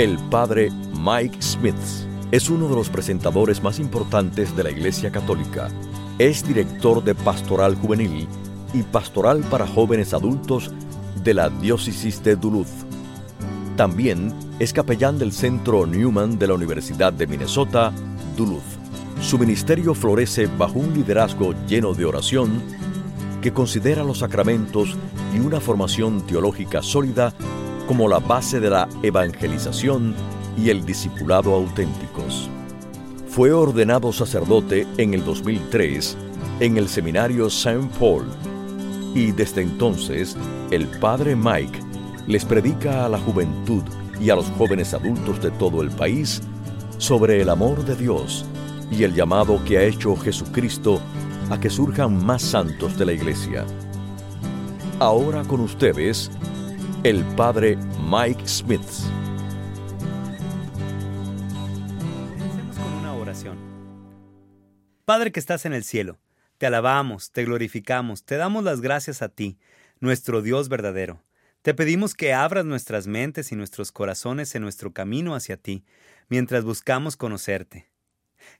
El padre Mike Smith es uno de los presentadores más importantes de la Iglesia Católica. Es director de Pastoral Juvenil y Pastoral para Jóvenes Adultos de la Diócesis de Duluth. También es capellán del Centro Newman de la Universidad de Minnesota, Duluth. Su ministerio florece bajo un liderazgo lleno de oración que considera los sacramentos y una formación teológica sólida como la base de la evangelización y el discipulado auténticos. Fue ordenado sacerdote en el 2003 en el seminario St. Paul y desde entonces el padre Mike les predica a la juventud y a los jóvenes adultos de todo el país sobre el amor de Dios y el llamado que ha hecho Jesucristo a que surjan más santos de la iglesia. Ahora con ustedes, el padre Mike Smith. Con una oración. Padre que estás en el cielo, te alabamos, te glorificamos, te damos las gracias a ti, nuestro Dios verdadero. Te pedimos que abras nuestras mentes y nuestros corazones en nuestro camino hacia ti, mientras buscamos conocerte.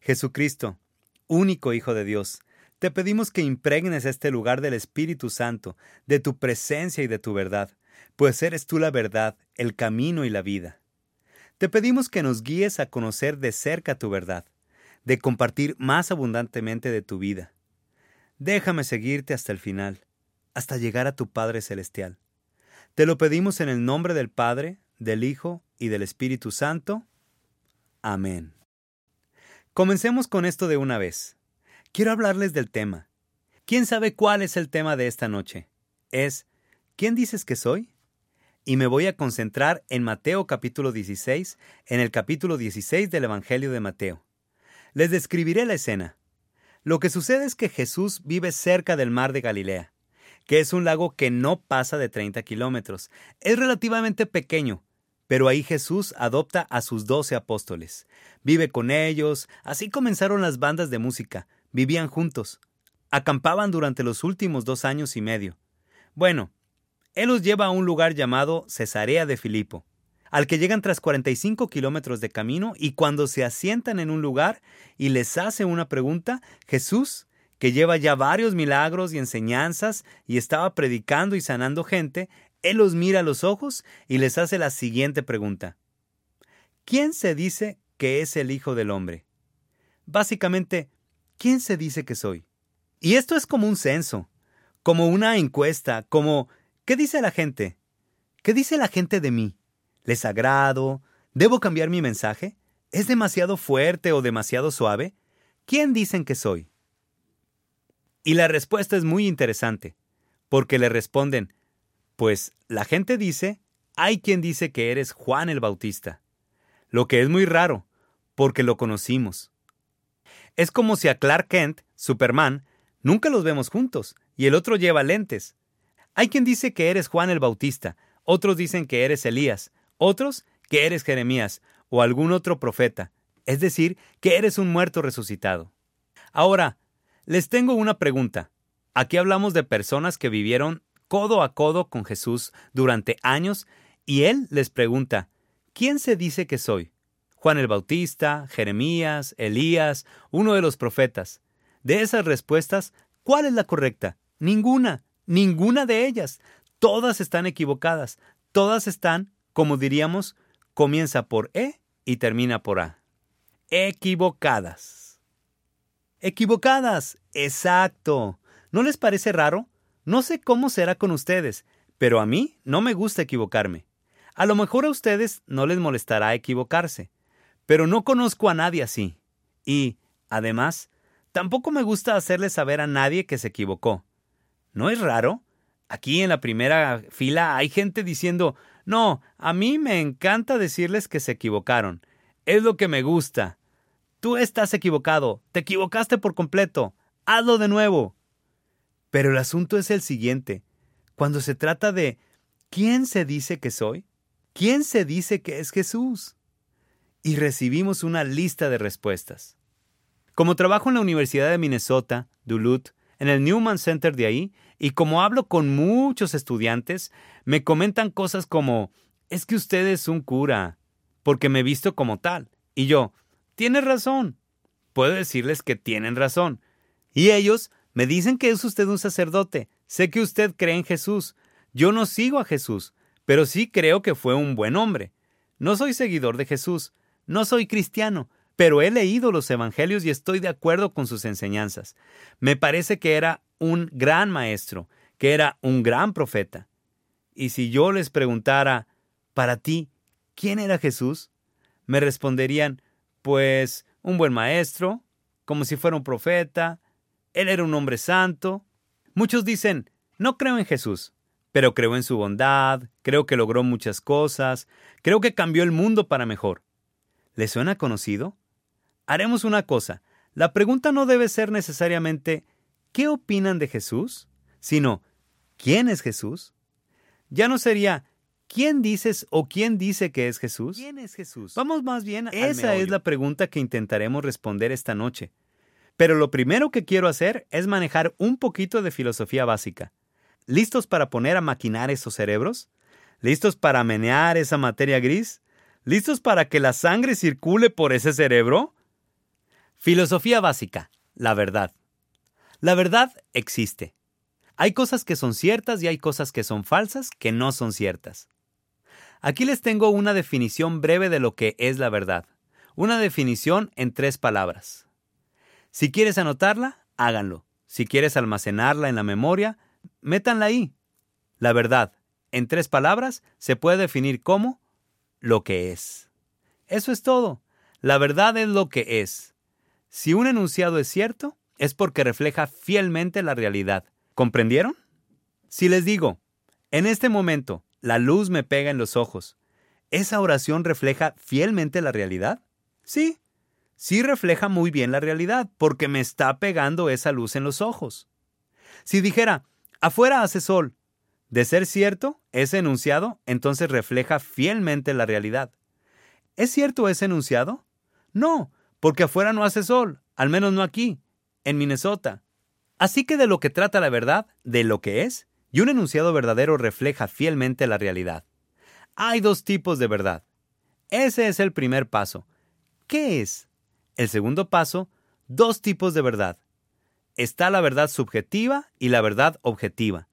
Jesucristo, único Hijo de Dios, te pedimos que impregnes este lugar del Espíritu Santo, de tu presencia y de tu verdad, pues eres tú la verdad, el camino y la vida. Te pedimos que nos guíes a conocer de cerca tu verdad, de compartir más abundantemente de tu vida. Déjame seguirte hasta el final, hasta llegar a tu Padre Celestial. Te lo pedimos en el nombre del Padre, del Hijo y del Espíritu Santo. Amén. Comencemos con esto de una vez. Quiero hablarles del tema. ¿Quién sabe cuál es el tema de esta noche? Es ¿Quién dices que soy? Y me voy a concentrar en Mateo capítulo 16, en el capítulo 16 del Evangelio de Mateo. Les describiré la escena. Lo que sucede es que Jesús vive cerca del mar de Galilea, que es un lago que no pasa de 30 kilómetros. Es relativamente pequeño, pero ahí Jesús adopta a sus doce apóstoles. Vive con ellos, así comenzaron las bandas de música, vivían juntos, acampaban durante los últimos dos años y medio. Bueno, Él los lleva a un lugar llamado Cesarea de Filipo, al que llegan tras 45 kilómetros de camino y cuando se asientan en un lugar y les hace una pregunta, Jesús, que lleva ya varios milagros y enseñanzas y estaba predicando y sanando gente, él los mira a los ojos y les hace la siguiente pregunta. ¿Quién se dice que es el Hijo del Hombre? Básicamente, ¿quién se dice que soy? Y esto es como un censo, como una encuesta, como ¿qué dice la gente? ¿Qué dice la gente de mí? ¿Les agrado? ¿Debo cambiar mi mensaje? ¿Es demasiado fuerte o demasiado suave? ¿Quién dicen que soy? Y la respuesta es muy interesante, porque le responden, pues la gente dice, hay quien dice que eres Juan el Bautista, lo que es muy raro, porque lo conocimos. Es como si a Clark Kent, Superman, nunca los vemos juntos, y el otro lleva lentes. Hay quien dice que eres Juan el Bautista, otros dicen que eres Elías, otros que eres Jeremías o algún otro profeta, es decir, que eres un muerto resucitado. Ahora, les tengo una pregunta. Aquí hablamos de personas que vivieron codo a codo con Jesús durante años y él les pregunta, ¿quién se dice que soy? Juan el Bautista, Jeremías, Elías, uno de los profetas. De esas respuestas, ¿cuál es la correcta? Ninguna, ninguna de ellas. Todas están equivocadas. Todas están, como diríamos, comienza por E y termina por A. Equivocadas. Equivocadas. Exacto. ¿No les parece raro? No sé cómo será con ustedes, pero a mí no me gusta equivocarme. A lo mejor a ustedes no les molestará equivocarse, pero no conozco a nadie así. Y, además, tampoco me gusta hacerle saber a nadie que se equivocó. ¿No es raro? Aquí en la primera fila hay gente diciendo, no, a mí me encanta decirles que se equivocaron. Es lo que me gusta. Tú estás equivocado. Te equivocaste por completo. Hazlo de nuevo. Pero el asunto es el siguiente. Cuando se trata de ¿quién se dice que soy? ¿Quién se dice que es Jesús? Y recibimos una lista de respuestas. Como trabajo en la Universidad de Minnesota, Duluth, en el Newman Center de ahí, y como hablo con muchos estudiantes, me comentan cosas como, es que usted es un cura, porque me he visto como tal. Y yo, tienes razón. Puedo decirles que tienen razón. Y ellos me dicen que es usted un sacerdote. Sé que usted cree en Jesús. Yo no sigo a Jesús, pero sí creo que fue un buen hombre. No soy seguidor de Jesús, no soy cristiano, pero he leído los Evangelios y estoy de acuerdo con sus enseñanzas. Me parece que era un gran maestro, que era un gran profeta. Y si yo les preguntara, para ti, ¿quién era Jesús? Me responderían, pues, un buen maestro, como si fuera un profeta, él era un hombre santo. Muchos dicen, no creo en Jesús, pero creo en su bondad, creo que logró muchas cosas, creo que cambió el mundo para mejor. ¿Le suena conocido? Haremos una cosa. La pregunta no debe ser necesariamente ¿qué opinan de Jesús? sino ¿quién es Jesús? Ya no sería ¿quién dices o quién dice que es Jesús? ¿Quién es Jesús? Vamos más bien a Esa es la pregunta que intentaremos responder esta noche. Pero lo primero que quiero hacer es manejar un poquito de filosofía básica. ¿Listos para poner a maquinar esos cerebros? ¿Listos para menear esa materia gris? ¿Listos para que la sangre circule por ese cerebro? Filosofía básica. La verdad. La verdad existe. Hay cosas que son ciertas y hay cosas que son falsas que no son ciertas. Aquí les tengo una definición breve de lo que es la verdad. Una definición en tres palabras. Si quieres anotarla, háganlo. Si quieres almacenarla en la memoria, métanla ahí. La verdad, en tres palabras, se puede definir como lo que es. Eso es todo. La verdad es lo que es. Si un enunciado es cierto, es porque refleja fielmente la realidad. ¿Comprendieron? Si les digo, en este momento, la luz me pega en los ojos, ¿esa oración refleja fielmente la realidad? Sí, sí refleja muy bien la realidad, porque me está pegando esa luz en los ojos. Si dijera, Afuera hace sol. De ser cierto, ese enunciado entonces refleja fielmente la realidad. ¿Es cierto ese enunciado? No, porque afuera no hace sol, al menos no aquí, en Minnesota. Así que de lo que trata la verdad, de lo que es, y un enunciado verdadero refleja fielmente la realidad. Hay dos tipos de verdad. Ese es el primer paso. ¿Qué es? El segundo paso, dos tipos de verdad está la verdad subjetiva y la verdad objetiva.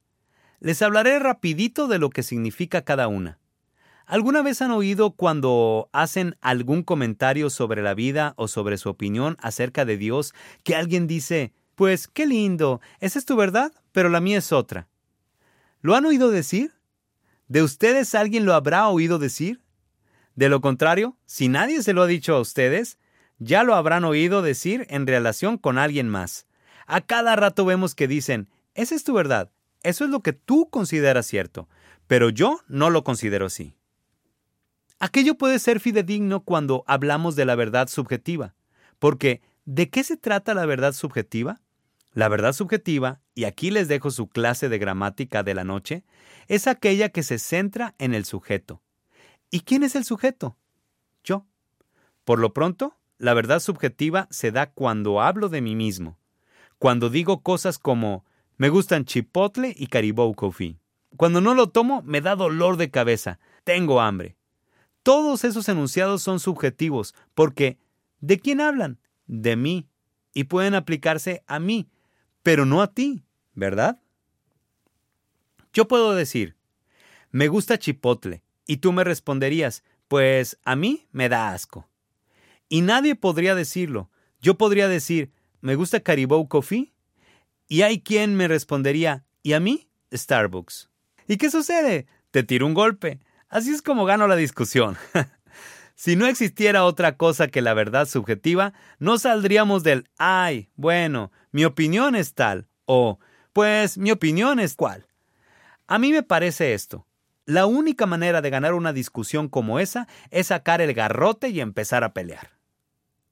Les hablaré rapidito de lo que significa cada una. ¿Alguna vez han oído cuando hacen algún comentario sobre la vida o sobre su opinión acerca de Dios que alguien dice, pues qué lindo, esa es tu verdad, pero la mía es otra? ¿Lo han oído decir? ¿De ustedes alguien lo habrá oído decir? De lo contrario, si nadie se lo ha dicho a ustedes, ya lo habrán oído decir en relación con alguien más. A cada rato vemos que dicen, esa es tu verdad, eso es lo que tú consideras cierto, pero yo no lo considero así. Aquello puede ser fidedigno cuando hablamos de la verdad subjetiva, porque ¿de qué se trata la verdad subjetiva? La verdad subjetiva, y aquí les dejo su clase de gramática de la noche, es aquella que se centra en el sujeto. ¿Y quién es el sujeto? Yo. Por lo pronto, la verdad subjetiva se da cuando hablo de mí mismo, cuando digo cosas como me gustan chipotle y caribou coffee. Cuando no lo tomo, me da dolor de cabeza, tengo hambre. Todos esos enunciados son subjetivos, porque ¿de quién hablan? De mí. Y pueden aplicarse a mí, pero no a ti, ¿verdad? Yo puedo decir, me gusta chipotle, y tú me responderías, pues a mí me da asco. Y nadie podría decirlo. Yo podría decir, me gusta Caribou Coffee. Y hay quien me respondería, ¿y a mí? Starbucks. ¿Y qué sucede? Te tiro un golpe. Así es como gano la discusión. si no existiera otra cosa que la verdad subjetiva, no saldríamos del, ay, bueno, mi opinión es tal, o, pues, mi opinión es cual. A mí me parece esto. La única manera de ganar una discusión como esa es sacar el garrote y empezar a pelear.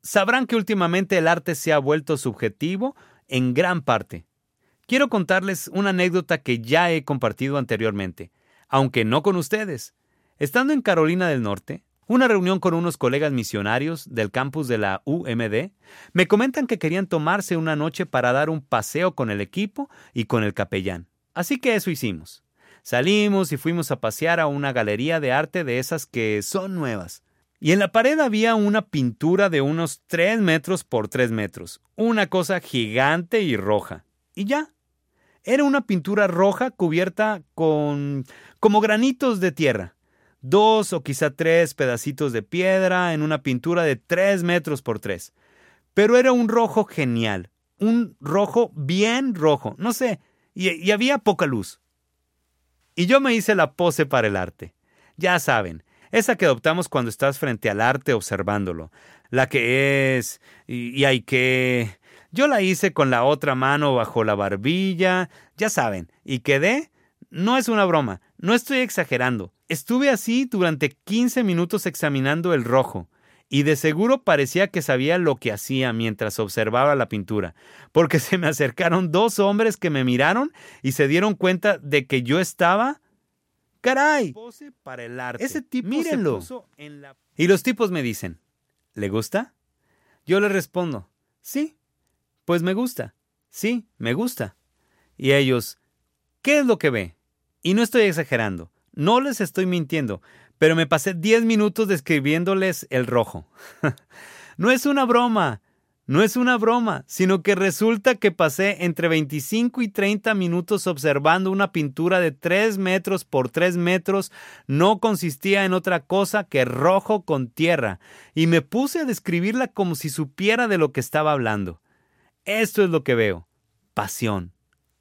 Sabrán que últimamente el arte se ha vuelto subjetivo en gran parte. Quiero contarles una anécdota que ya he compartido anteriormente, aunque no con ustedes. Estando en Carolina del Norte, una reunión con unos colegas misionarios del campus de la UMD, me comentan que querían tomarse una noche para dar un paseo con el equipo y con el capellán. Así que eso hicimos. Salimos y fuimos a pasear a una galería de arte de esas que son nuevas. Y en la pared había una pintura de unos 3 metros por 3 metros, una cosa gigante y roja. Y ya. Era una pintura roja cubierta con como granitos de tierra. Dos o quizá tres pedacitos de piedra en una pintura de 3 metros por 3. Pero era un rojo genial, un rojo bien rojo, no sé, y, y había poca luz. Y yo me hice la pose para el arte. Ya saben, esa que adoptamos cuando estás frente al arte observándolo. La que es, y, hay que... Yo la hice con la otra mano bajo la barbilla, ya saben, y quedé... No es una broma, no estoy exagerando. Estuve así durante 15 minutos examinando el rojo, y de seguro parecía que sabía lo que hacía mientras observaba la pintura, porque se me acercaron dos hombres que me miraron y se dieron cuenta de que yo estaba... ¡Caray! para el arte. Ese tipo Mírenlo. Y los tipos me dicen, ¿le gusta? Yo le respondo, sí, pues me gusta, sí, me gusta. Y ellos, ¿qué es lo que ve? Y no estoy exagerando, no les estoy mintiendo, pero me pasé 10 minutos describiéndoles el rojo. no es una broma, no es una broma, sino que resulta que pasé entre 25 y 30 minutos observando una pintura de 3 metros por 3 metros, no consistía en otra cosa que rojo con tierra, y me puse a describirla como si supiera de lo que estaba hablando. Esto es lo que veo. Pasión.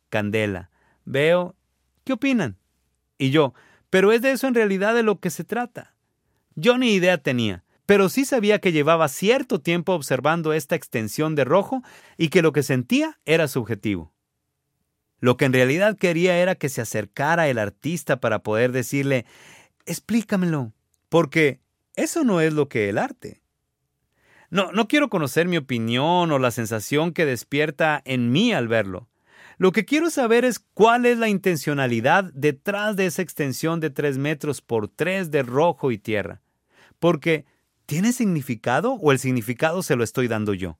Candela. Veo. ¿Qué opinan? Y yo, pero es de eso en realidad de lo que se trata. Yo ni idea tenía, pero sí sabía que llevaba cierto tiempo observando esta extensión de rojo y que lo que sentía era subjetivo. Lo que en realidad quería era que se acercara el artista para poder decirle, explícamelo, porque eso no es lo que el arte. No, no quiero conocer mi opinión o la sensación que despierta en mí al verlo. Lo que quiero saber es cuál es la intencionalidad detrás de esa extensión de 3 metros por 3 de rojo y tierra. Porque, ¿tiene significado o el significado se lo estoy dando yo?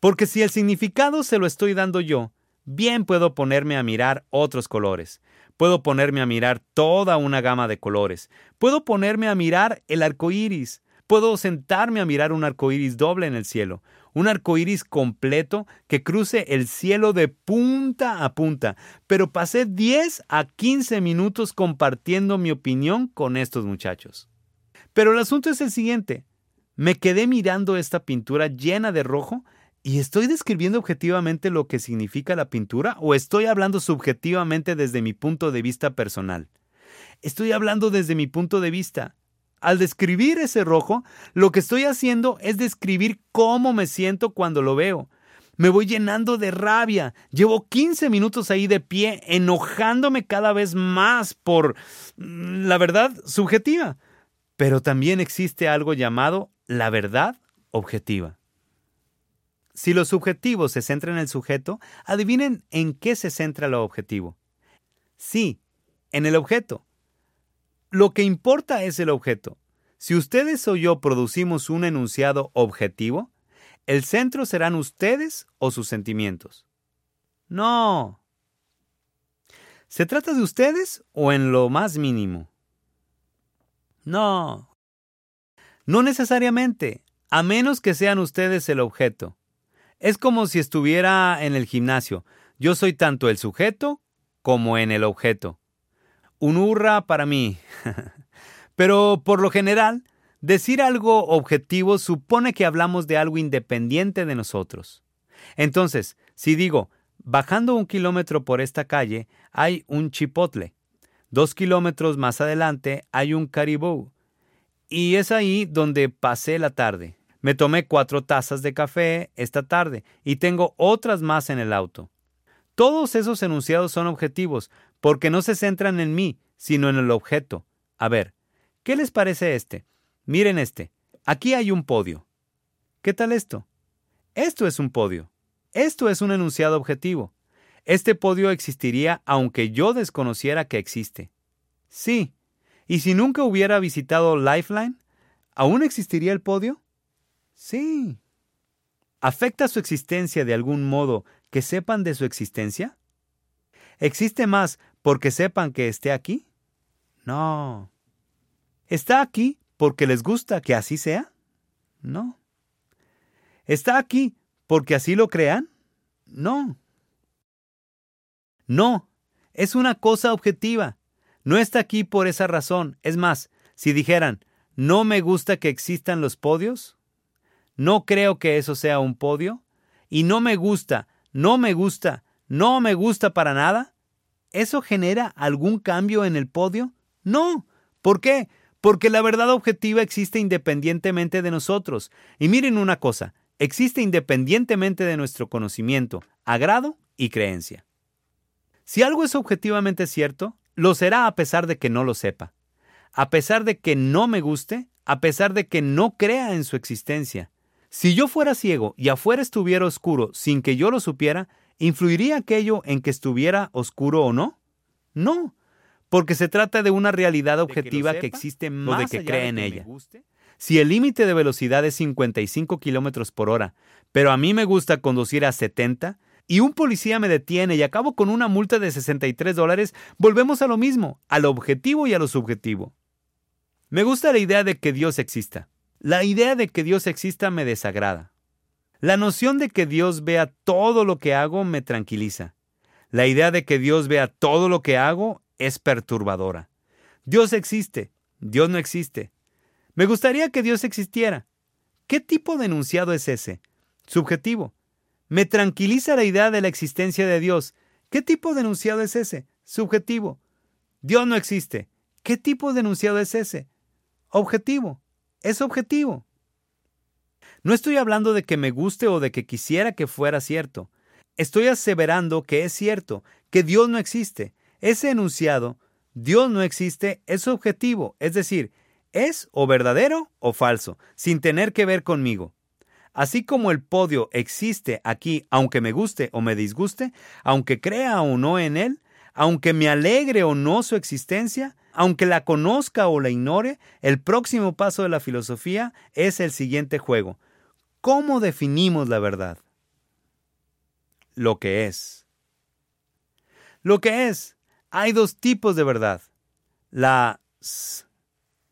Porque si el significado se lo estoy dando yo, bien puedo ponerme a mirar otros colores. Puedo ponerme a mirar toda una gama de colores. Puedo ponerme a mirar el arco iris. Puedo sentarme a mirar un arco iris doble en el cielo un arco iris completo que cruce el cielo de punta a punta. Pero pasé 10 a 15 minutos compartiendo mi opinión con estos muchachos. Pero el asunto es el siguiente. Me quedé mirando esta pintura llena de rojo ¿Y estoy describiendo objetivamente lo que significa la pintura o estoy hablando subjetivamente desde mi punto de vista personal? Estoy hablando desde mi punto de vista. Al describir ese rojo, lo que estoy haciendo es describir cómo me siento cuando lo veo. Me voy llenando de rabia. Llevo 15 minutos ahí de pie, enojándome cada vez más por mm, la verdad subjetiva. Pero también existe algo llamado la verdad objetiva. Si lo subjetivo se centra en el sujeto, adivinen en qué se centra lo objetivo. Sí, en el objeto. Lo que importa es el objeto. Si ustedes o yo producimos un enunciado objetivo, el centro serán ustedes o sus sentimientos. No. ¿Se trata de ustedes o en lo más mínimo? No. No necesariamente, a menos que sean ustedes el objeto. Es como si estuviera en el gimnasio. Yo soy tanto el sujeto como en el objeto un hurra para mí. Pero por lo general, decir algo objetivo supone que hablamos de algo independiente de nosotros. Entonces, si digo, bajando un kilómetro por esta calle hay un chipotle, dos kilómetros más adelante hay un caribou, y es ahí donde pasé la tarde. Me tomé cuatro tazas de café esta tarde y tengo otras más en el auto. Todos esos enunciados son objetivos, porque no se centran en mí, sino en el objeto. A ver, ¿qué les parece este? Miren este. Aquí hay un podio. ¿Qué tal esto? Esto es un podio. Esto es un enunciado objetivo. Este podio existiría aunque yo desconociera que existe. Sí. ¿Y si nunca hubiera visitado Lifeline? ¿Aún existiría el podio? Sí. ¿Afecta su existencia de algún modo que sepan de su existencia? ¿Existe más porque sepan que esté aquí? No. Está aquí porque les gusta que así sea? No. ¿Está aquí porque así lo crean? No. No, es una cosa objetiva. No está aquí por esa razón. Es más, si dijeran, no me gusta que existan los podios, no creo que eso sea un podio, y no me gusta, no me gusta, no me gusta para nada, ¿eso genera algún cambio en el podio? No. ¿Por qué? Porque la verdad objetiva existe independientemente de nosotros. Y miren una cosa, existe independientemente de nuestro conocimiento, agrado y creencia. Si algo es objetivamente cierto, lo será a pesar de que no lo sepa, a pesar de que no me guste, a pesar de que no crea en su existencia. Si yo fuera ciego y afuera estuviera oscuro sin que yo lo supiera, ¿influiría aquello en que estuviera oscuro o no? No, porque se trata de una realidad objetiva que, existe más de que cree en ella. Si el límite de velocidad es 55 kilómetros por hora, pero a mí me gusta conducir a 70, y un policía me detiene y acabo con una multa de 63 dólares, volvemos a lo mismo, a lo objetivo y a lo subjetivo. Me gusta la idea de que Dios exista. La idea de que Dios exista me desagrada. La noción de que Dios vea todo lo que hago me tranquiliza. La idea de que Dios vea todo lo que hago es perturbadora. Dios existe, Dios no existe. Me gustaría que Dios existiera. ¿Qué tipo de enunciado es ese? Subjetivo. Me tranquiliza la idea de la existencia de Dios. ¿Qué tipo de enunciado es ese? Subjetivo. Dios no existe. ¿Qué tipo de enunciado es ese? Objetivo. Es objetivo. No estoy hablando de que me guste o de que quisiera que fuera cierto. Estoy aseverando que es cierto, que Dios no existe. Ese enunciado, Dios no existe, es objetivo, es decir, es o verdadero o falso, sin tener que ver conmigo. Así como el podio existe aquí, aunque me guste o me disguste, aunque crea o no en él, aunque me alegre o no su existencia, aunque la conozca o la ignore, el próximo paso de la filosofía es el siguiente juego. ¿Cómo definimos la verdad? Lo que es. Lo que es. Hay dos tipos de verdad. La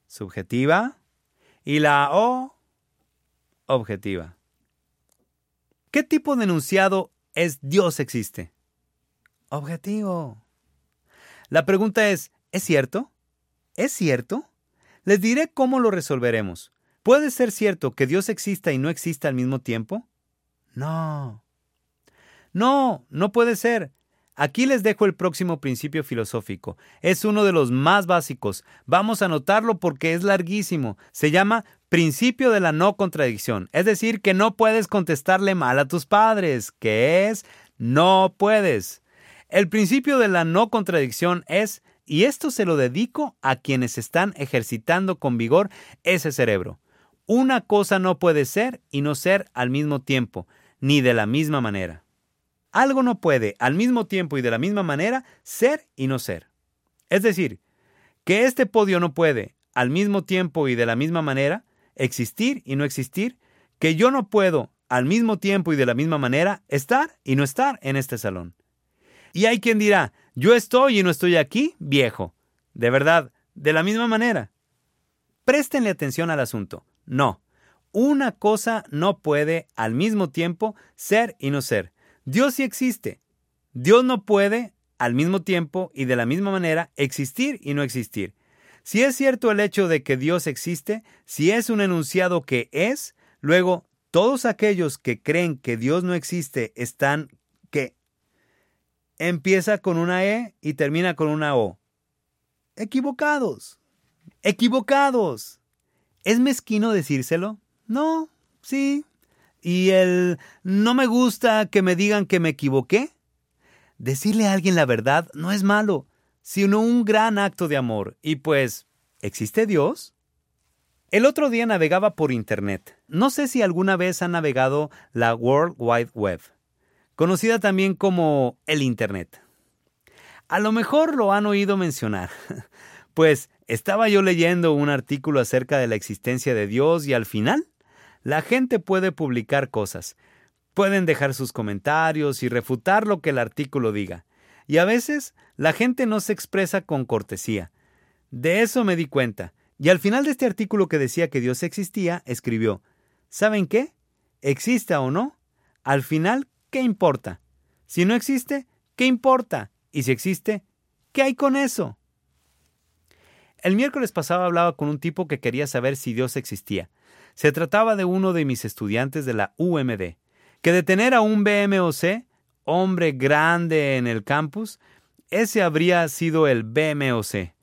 subjetiva y la O objetiva. ¿Qué tipo de enunciado es Dios existe? Objetivo. La pregunta es, ¿es cierto? ¿Es cierto? Les diré cómo lo resolveremos. ¿Puede ser cierto que Dios exista y no exista al mismo tiempo? No. No, no puede ser. Aquí les dejo el próximo principio filosófico. Es uno de los más básicos. Vamos a anotarlo porque es larguísimo. Se llama principio de la no contradicción. Es decir, que no puedes contestarle mal a tus padres. ¿Qué es? No puedes. El principio de la no contradicción es, y esto se lo dedico a quienes están ejercitando con vigor ese cerebro. Una cosa no puede ser y no ser al mismo tiempo, ni de la misma manera. Algo no puede al mismo tiempo y de la misma manera ser y no ser. Es decir, que este podio no puede al mismo tiempo y de la misma manera existir y no existir, que yo no puedo al mismo tiempo y de la misma manera estar y no estar en este salón. Y hay quien dirá, yo estoy y no estoy aquí, viejo. De verdad, de la misma manera. Préstenle atención al asunto. No, una cosa no puede al mismo tiempo ser y no ser. Dios sí existe. Dios no puede al mismo tiempo y de la misma manera existir y no existir. Si es cierto el hecho de que Dios existe, si es un enunciado que es, luego todos aquellos que creen que Dios no existe están empieza con una E y termina con una O. Equivocados. Equivocados. ¿Es mezquino decírselo? No, sí, y el no me gusta que me digan que me equivoqué. Decirle a alguien la verdad no es malo, sino un gran acto de amor. Y pues, ¿existe Dios? El otro día navegaba por Internet. No sé si alguna vez ha navegado la World Wide Web, conocida también como el Internet. A lo mejor lo han oído mencionar, pues estaba yo leyendo un artículo acerca de la existencia de Dios y al final la gente puede publicar cosas, pueden dejar sus comentarios y refutar lo que el artículo diga. Y a veces la gente no se expresa con cortesía. De eso me di cuenta, Y al final de este artículo que decía que Dios existía, escribió, ¿saben qué? Exista o no, al final, ¿qué importa? Si no existe, ¿qué importa? Y si existe, ¿qué hay con eso? El miércoles pasado hablaba con un tipo que quería saber si Dios existía. Se trataba de uno de mis estudiantes de la UMD, que de tener a un BMOC, hombre grande en el campus, ese habría sido el BMOC.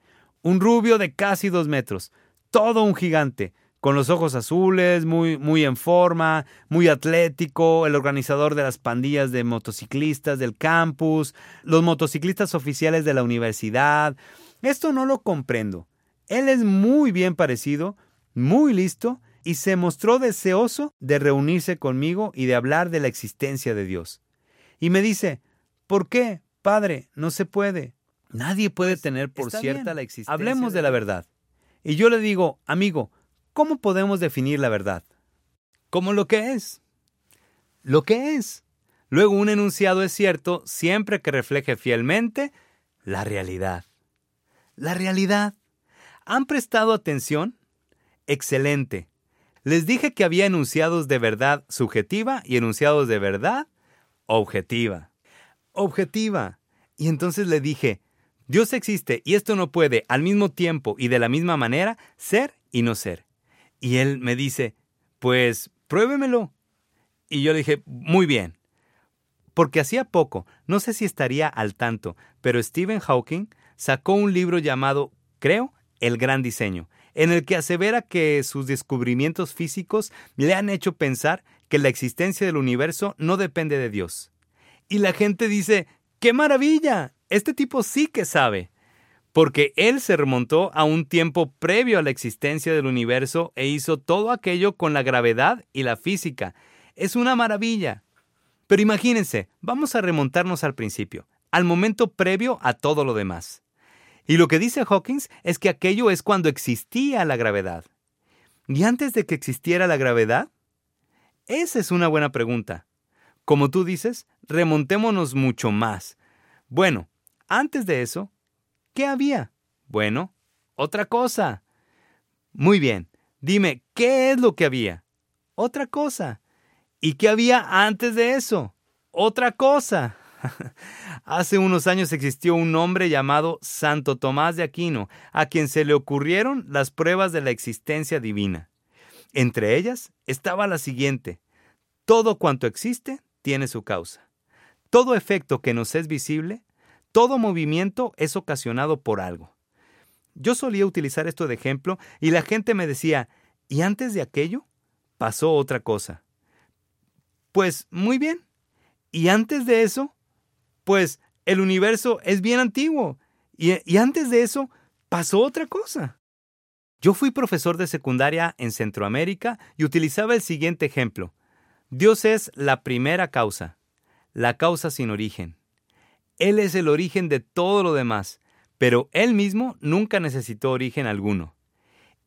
Un rubio de casi dos metros, todo un gigante, con los ojos azules, muy, muy en forma, muy atlético, el organizador de las pandillas de motociclistas del campus, los motociclistas oficiales de la universidad. Esto no lo comprendo. Él es muy bien parecido, muy listo, y se mostró deseoso de reunirse conmigo y de hablar de la existencia de Dios. Y me dice, ¿por qué, padre? No se puede. Nadie puede pues, tener por cierta la existencia. Hablemos de la verdad. Y yo le digo, amigo, ¿cómo podemos definir la verdad? Como lo que es. Lo que es. Luego un enunciado es cierto siempre que refleje fielmente la realidad. La realidad. ¿Han prestado atención? Excelente. Les dije que había enunciados de verdad subjetiva y enunciados de verdad objetiva. Objetiva. Y entonces le dije, Dios existe y esto no puede al mismo tiempo y de la misma manera ser y no ser. Y él me dice, pues pruébemelo. Y yo le dije, muy bien. Porque hacía poco, no sé si estaría al tanto, pero Stephen Hawking sacó un libro llamado, creo, el gran diseño, en el que asevera que sus descubrimientos físicos le han hecho pensar que la existencia del universo no depende de Dios. Y la gente dice, ¡qué maravilla! Este tipo sí que sabe. Porque él se remontó a un tiempo previo a la existencia del universo e hizo todo aquello con la gravedad y la física. Es una maravilla. Pero imagínense, vamos a remontarnos al principio, al momento previo a todo lo demás. Y lo que dice Hawkins es que aquello es cuando existía la gravedad. ¿Y antes de que existiera la gravedad? Esa es una buena pregunta. Como tú dices, remontémonos mucho más. Bueno, antes de eso, ¿qué había? Bueno, otra cosa. Muy bien, dime, ¿qué es lo que había? Otra cosa. ¿Y qué había antes de eso? Otra cosa. Hace unos años existió un hombre llamado Santo Tomás de Aquino, a quien se le ocurrieron las pruebas de la existencia divina. Entre ellas estaba la siguiente. Todo cuanto existe tiene su causa. Todo efecto que nos es visible, todo movimiento es ocasionado por algo. Yo solía utilizar esto de ejemplo y la gente me decía, ¿y antes de aquello? Pasó otra cosa. Pues muy bien. ¿Y antes de eso? pues el universo es bien antiguo. Y, antes de eso pasó otra cosa. Yo fui profesor de secundaria en Centroamérica y utilizaba el siguiente ejemplo. Dios es la primera causa, la causa sin origen. Él es el origen de todo lo demás, pero Él mismo nunca necesitó origen alguno.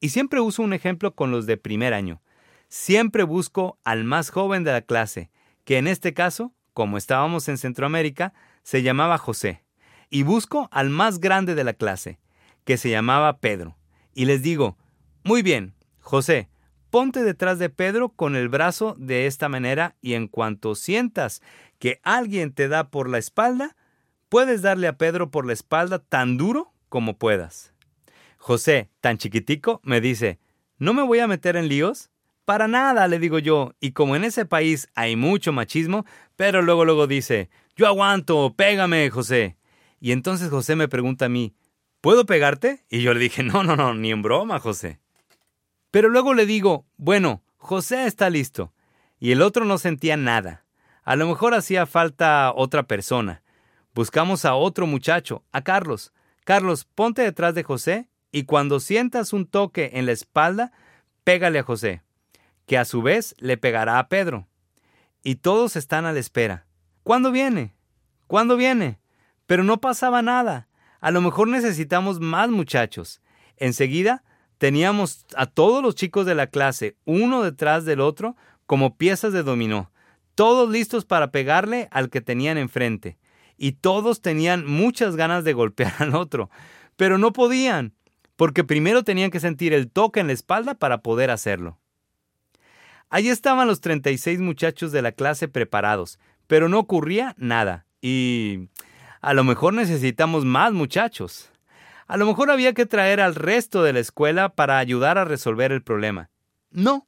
Y siempre uso un ejemplo con los de primer año. Siempre busco al más joven de la clase, que en este caso como estábamos en Centroamérica, se llamaba José. Y busco al más grande de la clase, que se llamaba Pedro. Y les digo, muy bien, José, ponte detrás de Pedro con el brazo de esta manera y en cuanto sientas que alguien te da por la espalda, puedes darle a Pedro por la espalda tan duro como puedas. José, tan chiquitico, me dice, ¿no me voy a meter en líos? Para nada, le digo yo, y como en ese país hay mucho machismo, pero luego luego dice, yo aguanto, pégame, José. Y entonces José me pregunta a mí, ¿puedo pegarte? Y yo le dije, no, no, no, ni en broma, José. Pero luego le digo, bueno, José está listo. Y el otro no sentía nada. A lo mejor hacía falta otra persona. Buscamos a otro muchacho, a Carlos. Carlos, ponte detrás de José y cuando sientas un toque en la espalda, pégale a José que a su vez le pegará a Pedro. Y todos están a la espera. ¿Cuándo viene? ¿Cuándo viene? Pero no pasaba nada. A lo mejor necesitamos más muchachos. Enseguida teníamos a todos los chicos de la clase, uno detrás del otro, como piezas de dominó, todos listos para pegarle al que tenían enfrente. Y todos tenían muchas ganas de golpear al otro, pero no podían, porque primero tenían que sentir el toque en la espalda para poder hacerlo. Allí estaban los 36 muchachos de la clase preparados, pero no ocurría nada. Y a lo mejor necesitamos más muchachos. A lo mejor había que traer al resto de la escuela para ayudar a resolver el problema. No.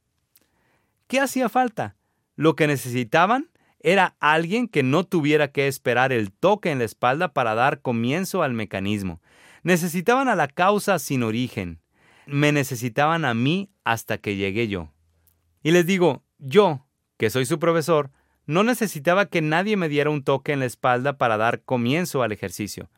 ¿Qué hacía falta? Lo que necesitaban era alguien que no tuviera que esperar el toque en la espalda para dar comienzo al mecanismo. Necesitaban a la causa sin origen. Me necesitaban a mí hasta que llegué yo. Y les digo, yo, que soy su profesor, no necesitaba que nadie me diera un toque en la espalda para dar comienzo al ejercicio.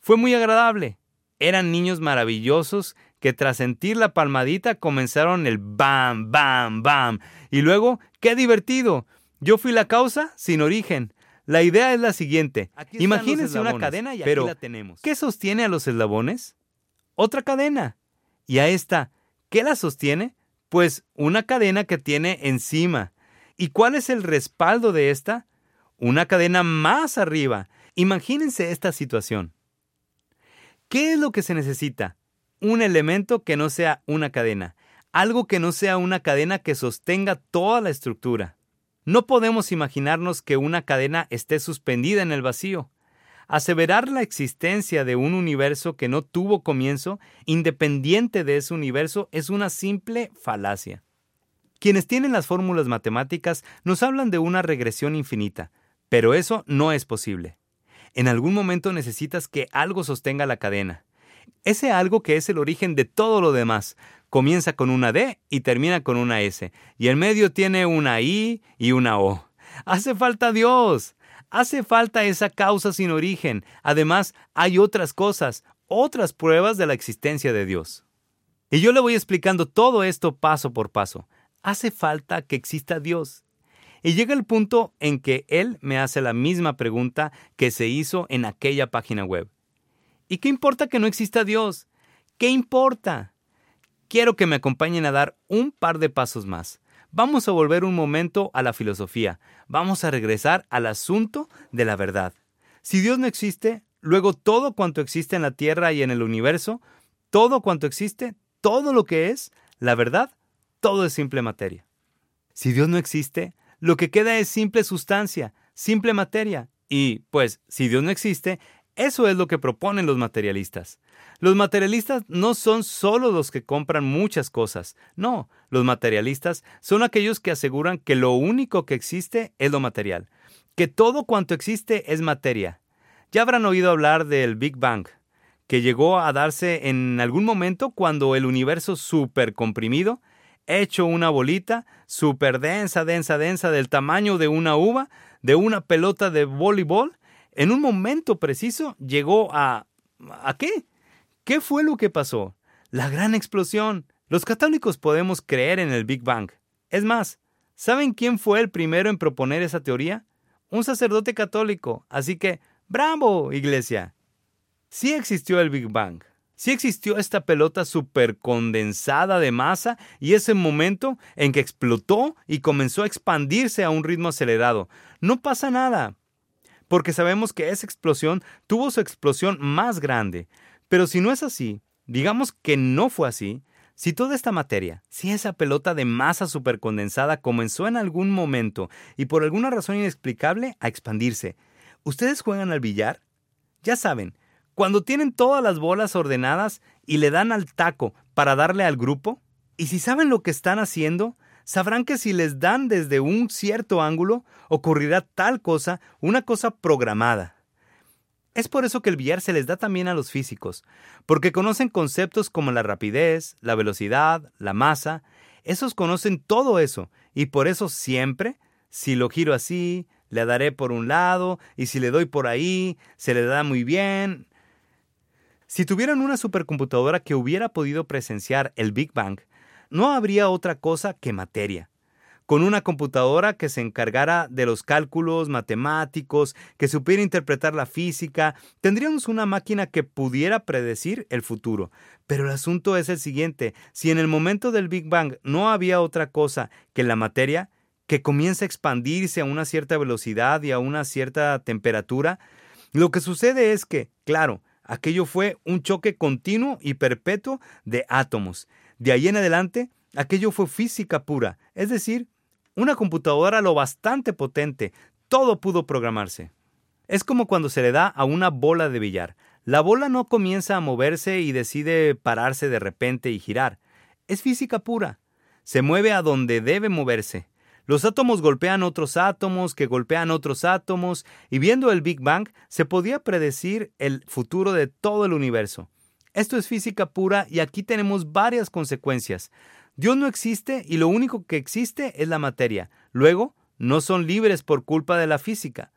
Fue muy agradable. Eran niños maravillosos que tras sentir la palmadita comenzaron el bam, bam, bam. Y luego, ¡qué divertido! Yo fui la causa sin origen. La idea es la siguiente. Imagínense una cadena y aquí la tenemos. ¿Qué sostiene a los eslabones? Otra cadena. Y a esta, ¿qué la sostiene? Pues una cadena que tiene encima. ¿Y cuál es el respaldo de esta? Una cadena más arriba. Imagínense esta situación. ¿Qué es lo que se necesita? Un elemento que no sea una cadena. Algo que no sea una cadena que sostenga toda la estructura. No podemos imaginarnos que una cadena esté suspendida en el vacío. Aseverar la existencia de un universo que no tuvo comienzo, independiente de ese universo, es una simple falacia. Quienes tienen las fórmulas matemáticas nos hablan de una regresión infinita, pero eso no es posible. En algún momento necesitas que algo sostenga la cadena. Ese algo que es el origen de todo lo demás, comienza con una D y termina con una S, y el medio tiene una I y una O. Hace falta Dios. Hace falta esa causa sin origen. Además, hay otras cosas, otras pruebas de la existencia de Dios. Y yo le voy explicando todo esto paso por paso. Hace falta que exista Dios. Y llega el punto en que Él me hace la misma pregunta que se hizo en aquella página web. ¿Y qué importa que no exista Dios? ¿Qué importa? Quiero que me acompañen a dar un par de pasos más. Vamos a volver un momento a la filosofía. Vamos a regresar al asunto de la verdad. Si Dios no existe, luego todo cuanto existe en la Tierra y en el universo, todo cuanto existe, todo lo que es, la verdad, todo es simple materia. Si Dios no existe, lo que queda es simple sustancia, simple materia. Y, pues, si Dios no existe, eso es lo que proponen los materialistas. Los materialistas no son solo los que compran muchas cosas, no, los materialistas son aquellos que aseguran que lo único que existe es lo material, que todo cuanto existe es materia. Ya habrán oído hablar del Big Bang, que llegó a darse en algún momento cuando el universo súper comprimido, hecho una bolita, súper densa, densa, densa, del tamaño de una uva, de una pelota de voleibol, en un momento preciso llegó a... ¿A qué? ¿Qué fue lo que pasó? La gran explosión. Los católicos podemos creer en el Big Bang. Es más, ¿saben quién fue el primero en proponer esa teoría? Un sacerdote católico. Así que, ¡bravo, iglesia! Sí existió el Big Bang. Sí existió esta pelota supercondensada de masa y ese momento en que explotó y comenzó a expandirse a un ritmo acelerado. No pasa nada porque sabemos que esa explosión tuvo su explosión más grande. Pero si no es así, digamos que no fue así, si toda esta materia, si esa pelota de masa supercondensada comenzó en algún momento y por alguna razón inexplicable a expandirse, ¿ustedes juegan al billar? Ya saben, cuando tienen todas las bolas ordenadas y le dan al taco para darle al grupo, y si saben lo que están haciendo, sabrán que si les dan desde un cierto ángulo, ocurrirá tal cosa, una cosa programada. Es por eso que el billar se les da también a los físicos, porque conocen conceptos como la rapidez, la velocidad, la masa, esos conocen todo eso, y por eso siempre, si lo giro así, le daré por un lado, y si le doy por ahí, se le da muy bien. Si tuvieran una supercomputadora que hubiera podido presenciar el Big Bang, no habría otra cosa que materia. Con una computadora que se encargara de los cálculos matemáticos, que supiera interpretar la física, tendríamos una máquina que pudiera predecir el futuro. Pero el asunto es el siguiente, si en el momento del Big Bang no había otra cosa que la materia, que comienza a expandirse a una cierta velocidad y a una cierta temperatura, lo que sucede es que, claro, Aquello fue un choque continuo y perpetuo de átomos. De ahí en adelante, aquello fue física pura, es decir, una computadora lo bastante potente, todo pudo programarse. Es como cuando se le da a una bola de billar. La bola no comienza a moverse y decide pararse de repente y girar. Es física pura. Se mueve a donde debe moverse. Los átomos golpean otros átomos que golpean otros átomos y viendo el Big Bang se podía predecir el futuro de todo el universo. Esto es física pura y aquí tenemos varias consecuencias. Dios no existe y lo único que existe es la materia. Luego, no son libres por culpa de la física.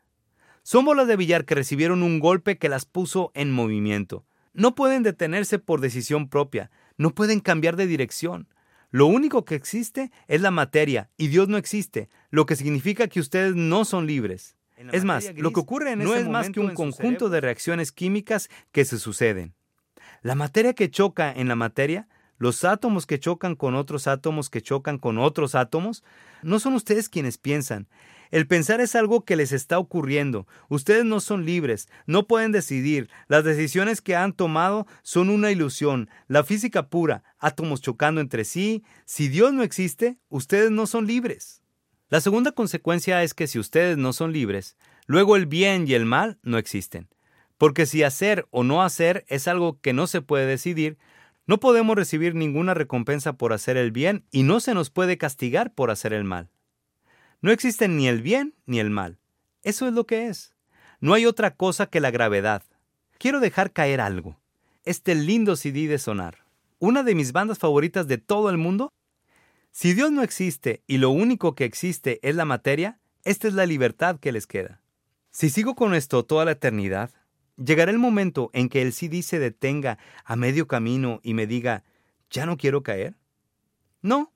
Son bolas de billar que recibieron un golpe que las puso en movimiento. No pueden detenerse por decisión propia, no pueden cambiar de dirección. Lo único que existe es la materia y Dios no existe, lo que significa que ustedes no son libres. Es más, lo que ocurre en no es más que un conjunto de reacciones químicas que se suceden. La materia que choca en la materia, los átomos que chocan con otros átomos que chocan con otros átomos, no son ustedes quienes piensan, el pensar es algo que les está ocurriendo. Ustedes no son libres, no pueden decidir. Las decisiones que han tomado son una ilusión, la física pura, átomos chocando entre sí. Si Dios no existe, ustedes no son libres. La segunda consecuencia es que si ustedes no son libres, luego el bien y el mal no existen. Porque si hacer o no hacer es algo que no se puede decidir, no podemos recibir ninguna recompensa por hacer el bien y no se nos puede castigar por hacer el mal. No existe ni el bien ni el mal. Eso es lo que es. No hay otra cosa que la gravedad. Quiero dejar caer algo. Este lindo CD de sonar. Una de mis bandas favoritas de todo el mundo. Si Dios no existe y lo único que existe es la materia, esta es la libertad que les queda. Si sigo con esto toda la eternidad, llegará el momento en que el CD se detenga a medio camino y me diga, ¿ya no quiero caer? No,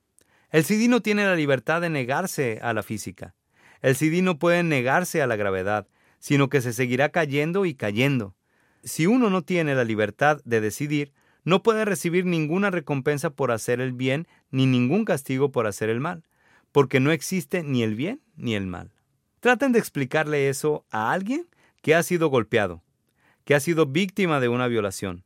el CD no tiene la libertad de negarse a la física. El CD no puede negarse a la gravedad, sino que se seguirá cayendo y cayendo. Si uno no tiene la libertad de decidir, no puede recibir ninguna recompensa por hacer el bien ni ningún castigo por hacer el mal, porque no existe ni el bien ni el mal. Traten de explicarle eso a alguien que ha sido golpeado, que ha sido víctima de una violación.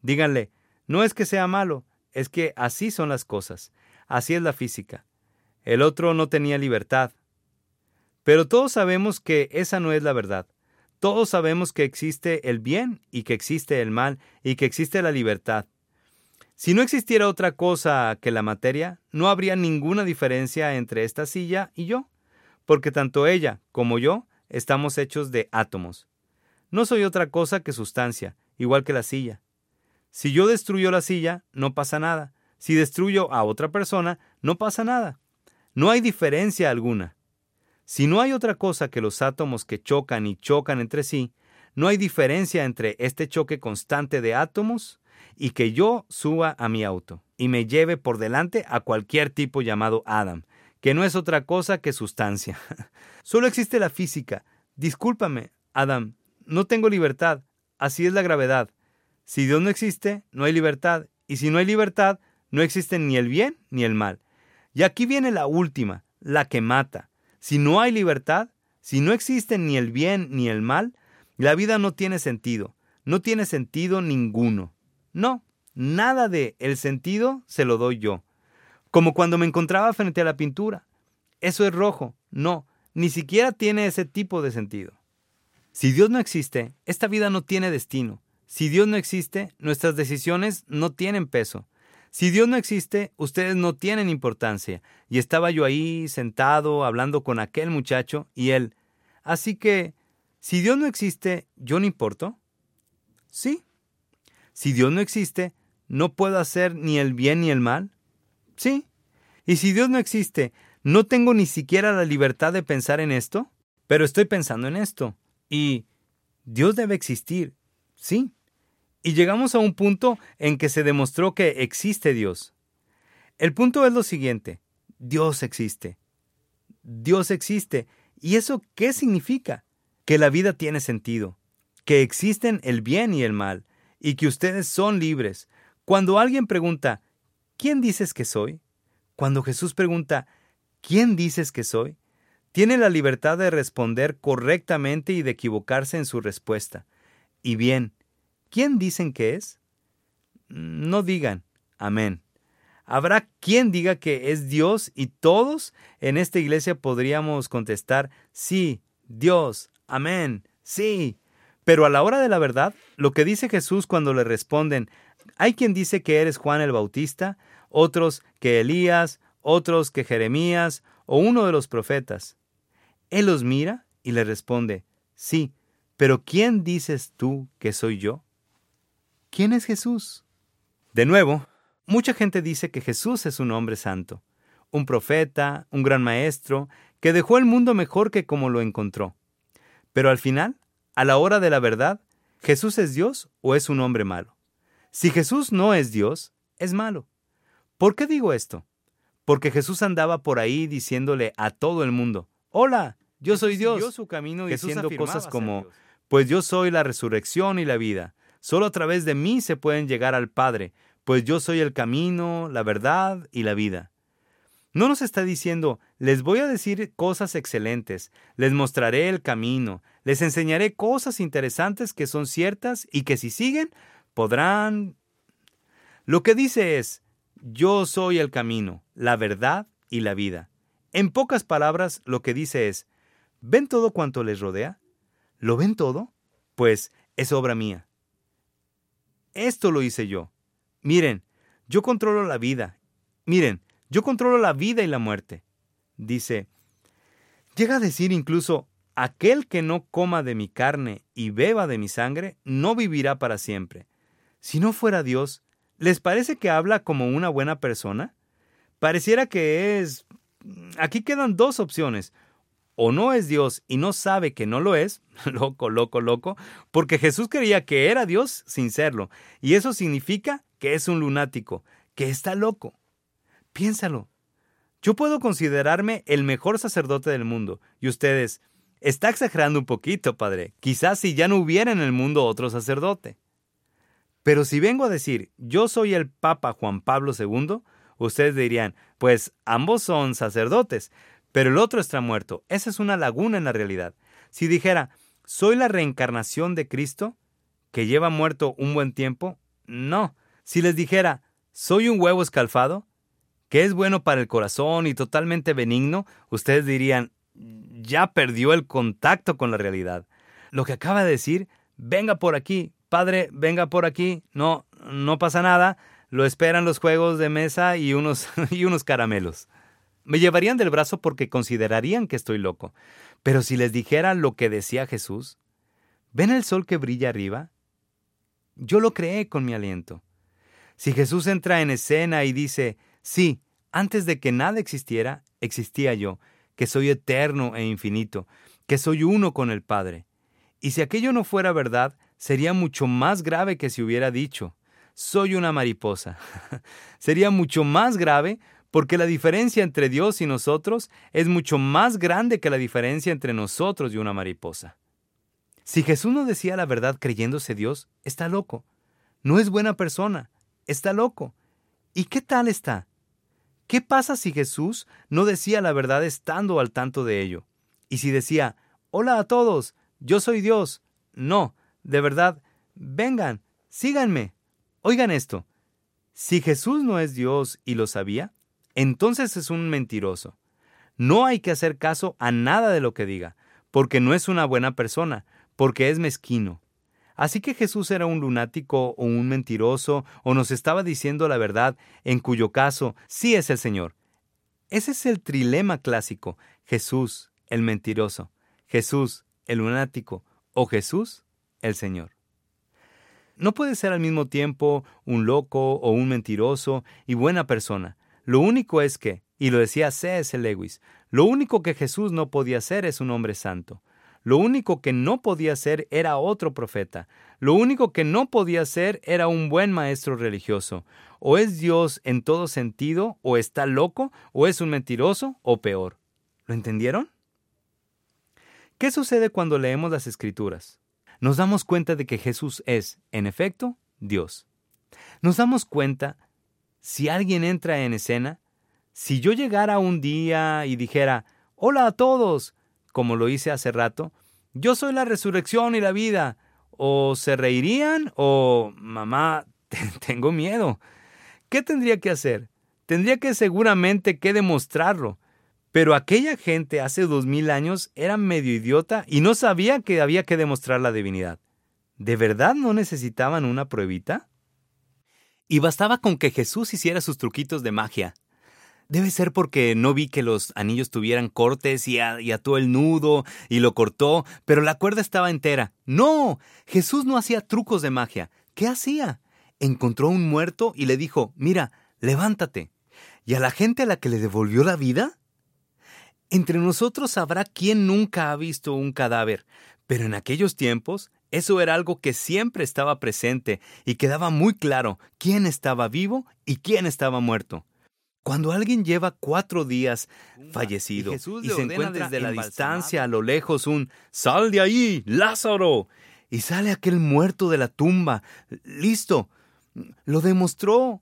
Díganle, no es que sea malo, es que así son las cosas. Así es la física. El otro no tenía libertad. Pero todos sabemos que esa no es la verdad. Todos sabemos que existe el bien y que existe el mal y que existe la libertad. Si no existiera otra cosa que la materia, no habría ninguna diferencia entre esta silla y yo, porque tanto ella como yo estamos hechos de átomos. No soy otra cosa que sustancia, igual que la silla. Si yo destruyo la silla, no pasa nada, si destruyo a otra persona, no pasa nada. No hay diferencia alguna. Si no hay otra cosa que los átomos que chocan y chocan entre sí, no hay diferencia entre este choque constante de átomos y que yo suba a mi auto y me lleve por delante a cualquier tipo llamado Adam, que no es otra cosa que sustancia. Solo existe la física. Discúlpame, Adam, no tengo libertad. Así es la gravedad. Si Dios no existe, no hay libertad. Y si no hay libertad, no existen ni el bien ni el mal. Y aquí viene la última, la que mata. Si no hay libertad, si no existen ni el bien ni el mal, la vida no tiene sentido, no tiene sentido ninguno. No, nada de el sentido se lo doy yo. Como cuando me encontraba frente a la pintura. Eso es rojo. No, ni siquiera tiene ese tipo de sentido. Si Dios no existe, esta vida no tiene destino. Si Dios no existe, nuestras decisiones no tienen peso. Si Dios no existe, ustedes no tienen importancia. Y estaba yo ahí sentado hablando con aquel muchacho y él. Así que, si Dios no existe, ¿yo no importo? Sí. Si Dios no existe, ¿no puedo hacer ni el bien ni el mal? Sí. Y si Dios no existe, ¿no tengo ni siquiera la libertad de pensar en esto? Pero estoy pensando en esto. Y Dios debe existir. Sí. Y llegamos a un punto en que se demostró que existe Dios. El punto es lo siguiente, Dios existe. Dios existe. ¿Y eso qué significa? Que la vida tiene sentido, que existen el bien y el mal, y que ustedes son libres. Cuando alguien pregunta, ¿quién dices que soy? Cuando Jesús pregunta, ¿quién dices que soy? Tiene la libertad de responder correctamente y de equivocarse en su respuesta. Y bien, ¿quién dicen que es? No digan, amén. Habrá quien diga que es Dios y todos en esta iglesia podríamos contestar, sí, Dios, amén, sí. Pero a la hora de la verdad, lo que dice Jesús cuando le responden, hay quien dice que eres Juan el Bautista, otros que Elías, otros que Jeremías o uno de los profetas. Él los mira y le responde, sí, pero ¿quién dices tú que soy yo? ¿Quién es Jesús? De nuevo, mucha gente dice que Jesús es un hombre santo, un profeta, un gran maestro, que dejó el mundo mejor que como lo encontró. Pero al final, a la hora de la verdad, ¿Jesús es Dios o es un hombre malo? Si Jesús no es Dios, es malo. ¿Por qué digo esto? Porque Jesús andaba por ahí diciéndole a todo el mundo, Hola, yo soy Dios. su camino diciendo cosas como, Pues yo soy la resurrección y la vida. Solo a través de mí se pueden llegar al Padre, pues yo soy el camino, la verdad y la vida. No nos está diciendo, les voy a decir cosas excelentes, les mostraré el camino, les enseñaré cosas interesantes que son ciertas y que si siguen, podrán... Lo que dice es, yo soy el camino, la verdad y la vida. En pocas palabras, lo que dice es, ¿ven todo cuanto les rodea? ¿Lo ven todo? Pues es obra mía. Esto lo hice yo. Miren, yo controlo la vida. Miren, yo controlo la vida y la muerte. Dice, llega a decir incluso, aquel que no coma de mi carne y beba de mi sangre, no vivirá para siempre. Si no fuera Dios, ¿les parece que habla como una buena persona? Pareciera que es... Aquí quedan dos opciones. O no es Dios y no sabe que no lo es, loco, loco, loco, porque Jesús creía que era Dios sin serlo, y eso significa que es un lunático, que está loco. Piénsalo. Yo puedo considerarme el mejor sacerdote del mundo, y ustedes, está exagerando un poquito, padre. Quizás si ya no hubiera en el mundo otro sacerdote. Pero si vengo a decir, yo soy el Papa Juan Pablo II, ustedes dirían, pues ambos son sacerdotes, pero el otro está muerto. Esa es una laguna en la realidad. Si dijera, soy la reencarnación de Cristo, que lleva muerto un buen tiempo, no. Si les dijera, soy un huevo escalfado, que es bueno para el corazón y totalmente benigno, ustedes dirían, ya perdió el contacto con la realidad. Lo que acaba de decir, venga por aquí, padre, venga por aquí, no, no pasa nada, lo esperan los juegos de mesa y unos, y unos caramelos. Me llevarían del brazo porque considerarían que estoy loco. Pero si les dijera lo que decía Jesús, ¿ven el sol que brilla arriba? Yo lo creé con mi aliento. Si Jesús entra en escena y dice, Sí, antes de que nada existiera, existía yo, que soy eterno e infinito, que soy uno con el Padre. Y si aquello no fuera verdad, sería mucho más grave que si hubiera dicho, soy una mariposa. sería mucho más grave porque la diferencia entre Dios y nosotros es mucho más grande que la diferencia entre nosotros y una mariposa. Si Jesús no decía la verdad creyéndose Dios, está loco. No es buena persona, está loco. ¿Y qué tal está? ¿Qué pasa si Jesús no decía la verdad estando al tanto de ello? Y si decía, hola a todos, yo soy Dios. No, de verdad, vengan, síganme. Oigan esto. Si Jesús no es Dios y lo sabía, entonces es un mentiroso. No hay que hacer caso a nada de lo que diga, porque no es una buena persona, porque es mezquino. Así que Jesús era un lunático o un mentiroso o nos estaba diciendo la verdad, en cuyo caso sí es el Señor. Ese es el trilema clásico. Jesús, el mentiroso. Jesús, el lunático. O Jesús, el Señor. No puede ser al mismo tiempo un loco o un mentiroso y buena persona. Lo único es que, y lo decía C.S. Lewis, lo único que Jesús no podía ser es un hombre santo. Lo único que no podía ser era otro profeta. Lo único que no podía ser era un buen maestro religioso. O es Dios en todo sentido, o está loco, o es un mentiroso, o peor. ¿Lo entendieron? ¿Qué sucede cuando leemos las escrituras? Nos damos cuenta de que Jesús es, en efecto, Dios. Nos damos cuenta, si alguien entra en escena, si yo llegara un día y dijera, Hola a todos, como lo hice hace rato, yo soy la resurrección y la vida, o se reirían o mamá, tengo miedo. ¿Qué tendría que hacer? Tendría que seguramente que demostrarlo. Pero aquella gente hace dos mil años era medio idiota y no sabía que había que demostrar la divinidad. ¿De verdad no necesitaban una pruebita? Y bastaba con que Jesús hiciera sus truquitos de magia. Debe ser porque no vi que los anillos tuvieran cortes y, ató el nudo y lo cortó, pero la cuerda estaba entera. No, Jesús no hacía trucos de magia. ¿Qué hacía? Encontró un muerto y le dijo, mira, levántate. ¿Y a la gente a la que le devolvió la vida? Entre nosotros habrá quien nunca ha visto un cadáver, pero en aquellos tiempos eso era algo que siempre estaba presente y quedaba muy claro quién estaba vivo y quién estaba muerto. Cuando alguien lleva cuatro días fallecido y, se encuentra desde la distancia a lo lejos un ¡Sal de ahí, Lázaro! y sale aquel muerto de la tumba, listo, lo demostró.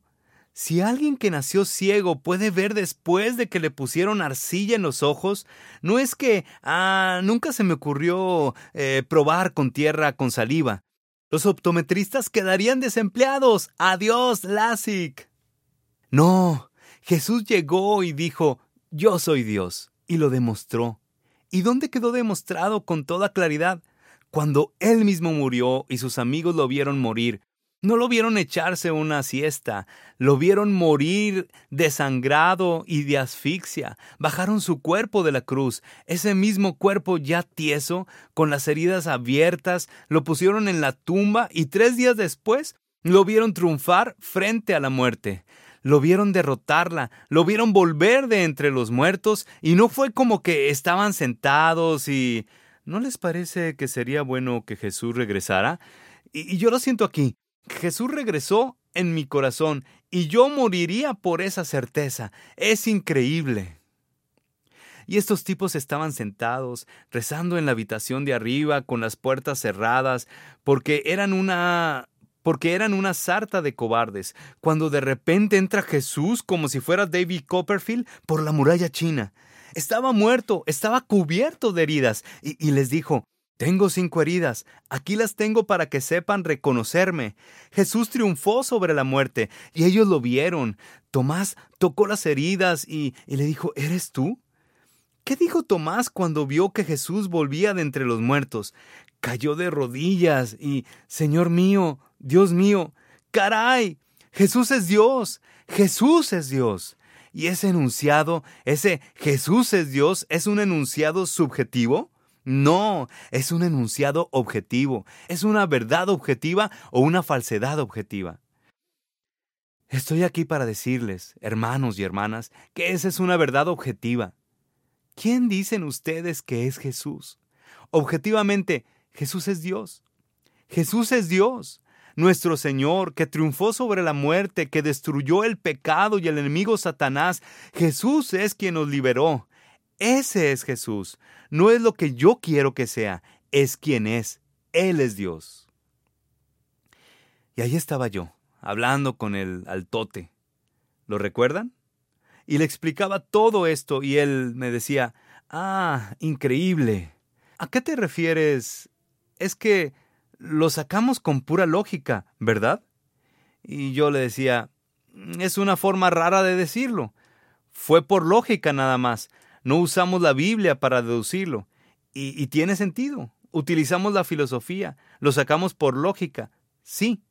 Si alguien que nació ciego puede ver después de que le pusieron arcilla en los ojos, no es que, ah, nunca se me ocurrió eh, probar con tierra con saliva. Los optometristas quedarían desempleados. Adiós, LASIK. No, Jesús llegó y dijo, Yo soy Dios, y lo demostró. ¿Y dónde quedó demostrado con toda claridad? Cuando Él mismo murió y sus amigos lo vieron morir. No lo vieron echarse una siesta, lo vieron morir desangrado y de asfixia. Bajaron su cuerpo de la cruz, ese mismo cuerpo ya tieso, con las heridas abiertas, lo pusieron en la tumba y tres días después lo vieron triunfar frente a la muerte lo vieron derrotarla, lo vieron volver de entre los muertos, y no fue como que estaban sentados y... ¿No les parece que sería bueno que Jesús regresara? Y, yo lo siento aquí. Jesús regresó en mi corazón y yo moriría por esa certeza. Es increíble. Y estos tipos estaban sentados, rezando en la habitación de arriba, con las puertas cerradas, porque eran una porque eran una sarta de cobardes, cuando de repente entra Jesús como si fuera David Copperfield por la muralla china. Estaba muerto, estaba cubierto de heridas, y, les dijo, tengo cinco heridas, aquí las tengo para que sepan reconocerme. Jesús triunfó sobre la muerte, y ellos lo vieron. Tomás tocó las heridas y, le dijo, ¿Eres tú? ¿Qué dijo Tomás cuando vio que Jesús volvía de entre los muertos? Cayó de rodillas y, Señor mío, Dios mío, caray, Jesús es Dios, Jesús es Dios. ¿Y ese enunciado, ese Jesús es Dios, es un enunciado subjetivo? No, es un enunciado objetivo. ¿Es una verdad objetiva o una falsedad objetiva? Estoy aquí para decirles, hermanos y hermanas, que esa es una verdad objetiva. ¿Quién dicen ustedes que es Jesús? Objetivamente, Jesús es Dios. Jesús es Dios nuestro Señor, que triunfó sobre la muerte, que destruyó el pecado y el enemigo Satanás. Jesús es quien nos liberó. Ese es Jesús. No es lo que yo quiero que sea, es quien es. Él es Dios. Y ahí estaba yo, hablando con el altote. ¿Lo recuerdan? Y le explicaba todo esto y él me decía, ah, increíble. ¿A qué te refieres? Es que lo sacamos con pura lógica, ¿verdad? Y yo le decía, es una forma rara de decirlo. Fue por lógica nada más. No usamos la Biblia para deducirlo. Y, tiene sentido. Utilizamos la filosofía. Lo sacamos por lógica. Sí.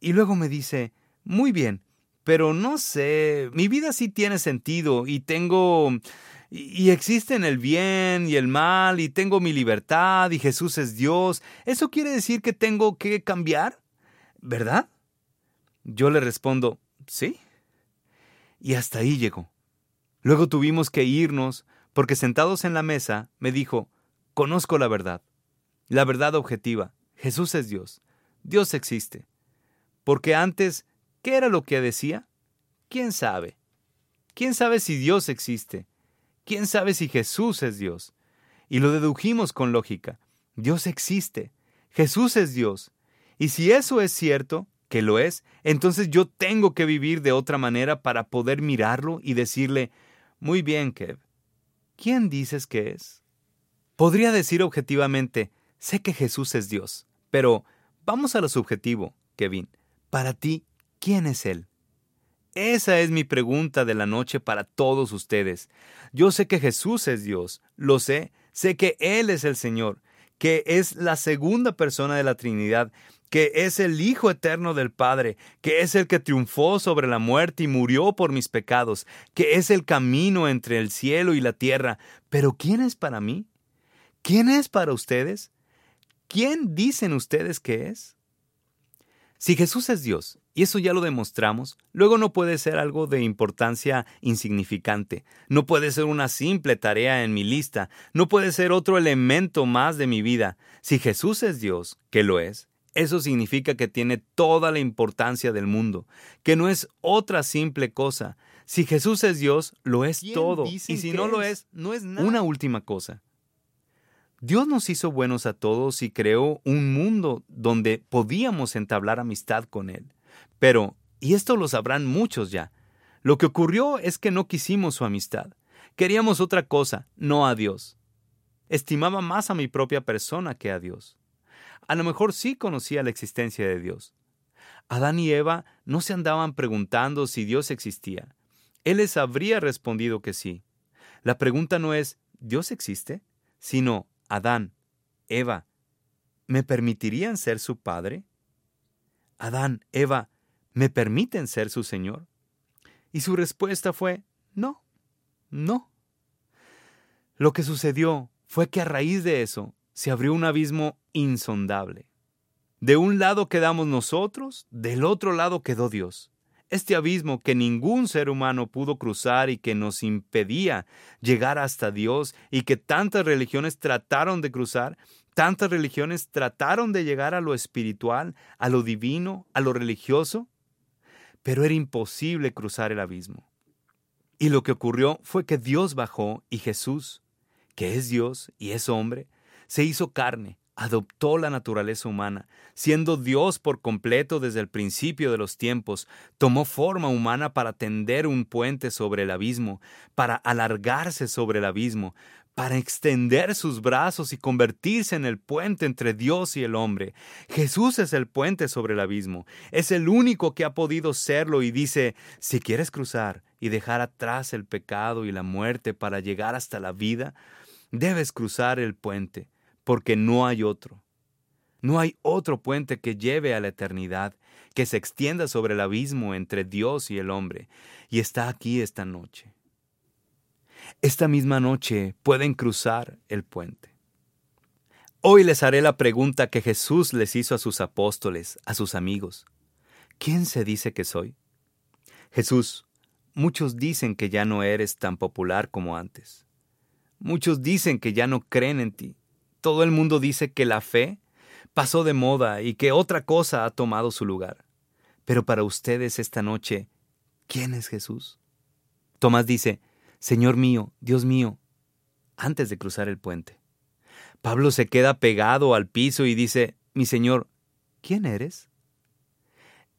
Y luego me dice, muy bien, pero no sé, mi vida sí tiene sentido y tengo y, existen el bien y el mal, y tengo mi libertad, y Jesús es Dios. ¿Eso quiere decir que tengo que cambiar? ¿Verdad? Yo le respondo, sí. Y hasta ahí llegó. Luego tuvimos que irnos, porque sentados en la mesa me dijo, conozco la verdad, la verdad objetiva, Jesús es Dios, Dios existe. Porque antes, ¿qué era lo que decía? ¿Quién sabe? ¿Quién sabe si Dios existe? ¿Quién sabe si Jesús es Dios? Y lo dedujimos con lógica. Dios existe. Jesús es Dios. Y si eso es cierto, que lo es, entonces yo tengo que vivir de otra manera para poder mirarlo y decirle, muy bien, Kev, ¿quién dices que es? Podría decir objetivamente, sé que Jesús es Dios, Pero vamos a lo subjetivo, Kevin. Para ti, ¿quién es Él? Esa es mi pregunta de la noche para todos ustedes. Yo sé que Jesús es Dios, lo sé, sé que Él es el Señor, que es la segunda persona de la Trinidad, que es el Hijo eterno del Padre, que es el que triunfó sobre la muerte y murió por mis pecados, que es el camino entre el cielo y la tierra. Pero ¿quién es para mí? ¿Quién es para ustedes? ¿Quién dicen ustedes que es? Si Jesús es Dios, y eso ya lo demostramos, luego no puede ser algo de importancia insignificante, no puede ser una simple tarea en mi lista, no puede ser otro elemento más de mi vida. Si Jesús es Dios, que lo es, eso significa que tiene toda la importancia del mundo, que no es otra simple cosa. Si Jesús es Dios, lo es todo, y si no lo es, no es nada. Una última cosa. Dios nos hizo buenos a todos y creó un mundo donde podíamos entablar amistad con Él. Pero, y esto lo sabrán muchos ya, lo que ocurrió es que no quisimos su amistad. Queríamos otra cosa, no a Dios. Estimaba más a mi propia persona que a Dios. A lo mejor sí conocía la existencia de Dios. Adán y Eva no se andaban preguntando si Dios existía. Él les habría respondido que sí. La pregunta no es ¿Dios existe? sino Adán, Eva, ¿me permitirían ser su padre? Adán, Eva, ¿me permiten ser su Señor? Y su respuesta fue, no, no. Lo que sucedió fue que a raíz de eso se abrió un abismo insondable. De un lado quedamos nosotros, del otro lado quedó Dios. Este abismo que ningún ser humano pudo cruzar y que nos impedía llegar hasta Dios y que tantas religiones trataron de cruzar, tantas religiones trataron de llegar a lo espiritual, a lo divino, a lo religioso, pero era imposible cruzar el abismo. Y lo que ocurrió fue que Dios bajó y Jesús, que es Dios y es hombre, se hizo carne, adoptó la naturaleza humana, siendo Dios por completo desde el principio de los tiempos, tomó forma humana para tender un puente sobre el abismo, para alargarse sobre el abismo, para extender sus brazos y convertirse en el puente entre Dios y el hombre. Jesús es el puente sobre el abismo, es el único que ha podido serlo y dice, si quieres cruzar y dejar atrás el pecado y la muerte para llegar hasta la vida, debes cruzar el puente porque no hay otro. No hay otro puente que lleve a la eternidad, que se extienda sobre el abismo entre Dios y el hombre, y está aquí esta noche. Esta misma noche pueden cruzar el puente. Hoy les haré la pregunta que Jesús les hizo a sus apóstoles, a sus amigos. ¿Quién se dice que soy? Jesús, muchos dicen que ya no eres tan popular como antes. Muchos dicen que ya no creen en ti todo el mundo dice que la fe pasó de moda y que otra cosa ha tomado su lugar. Pero para ustedes esta noche, ¿quién es Jesús? Tomás dice, Señor mío, Dios mío, antes de cruzar el puente. Pablo se queda pegado al piso y dice, Mi Señor, ¿quién eres?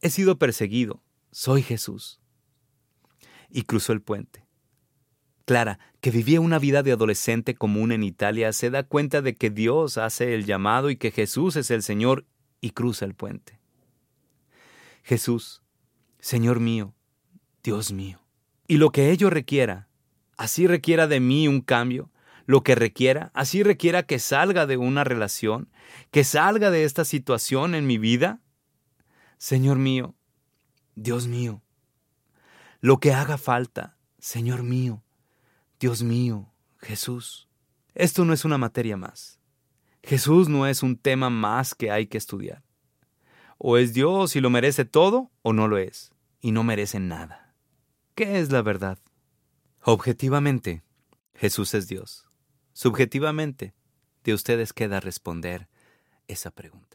He sido perseguido, soy Jesús. Y cruzó el puente. Clara, que vivía una vida de adolescente común en Italia, se da cuenta de que Dios hace el llamado y que Jesús es el Señor y cruza el puente. Jesús, Señor mío, Dios mío. Y lo que ello requiera, así requiera de mí un cambio, lo que requiera, así requiera que salga de una relación, que salga de esta situación en mi vida. Señor mío, Dios mío, lo que haga falta, Señor mío, Dios mío, Jesús, esto no es una materia más. Jesús no es un tema más que hay que estudiar. O es Dios y lo merece todo, o no lo es, y no merece nada. ¿Qué es la verdad? Objetivamente, Jesús es Dios. Subjetivamente, de ustedes queda responder esa pregunta.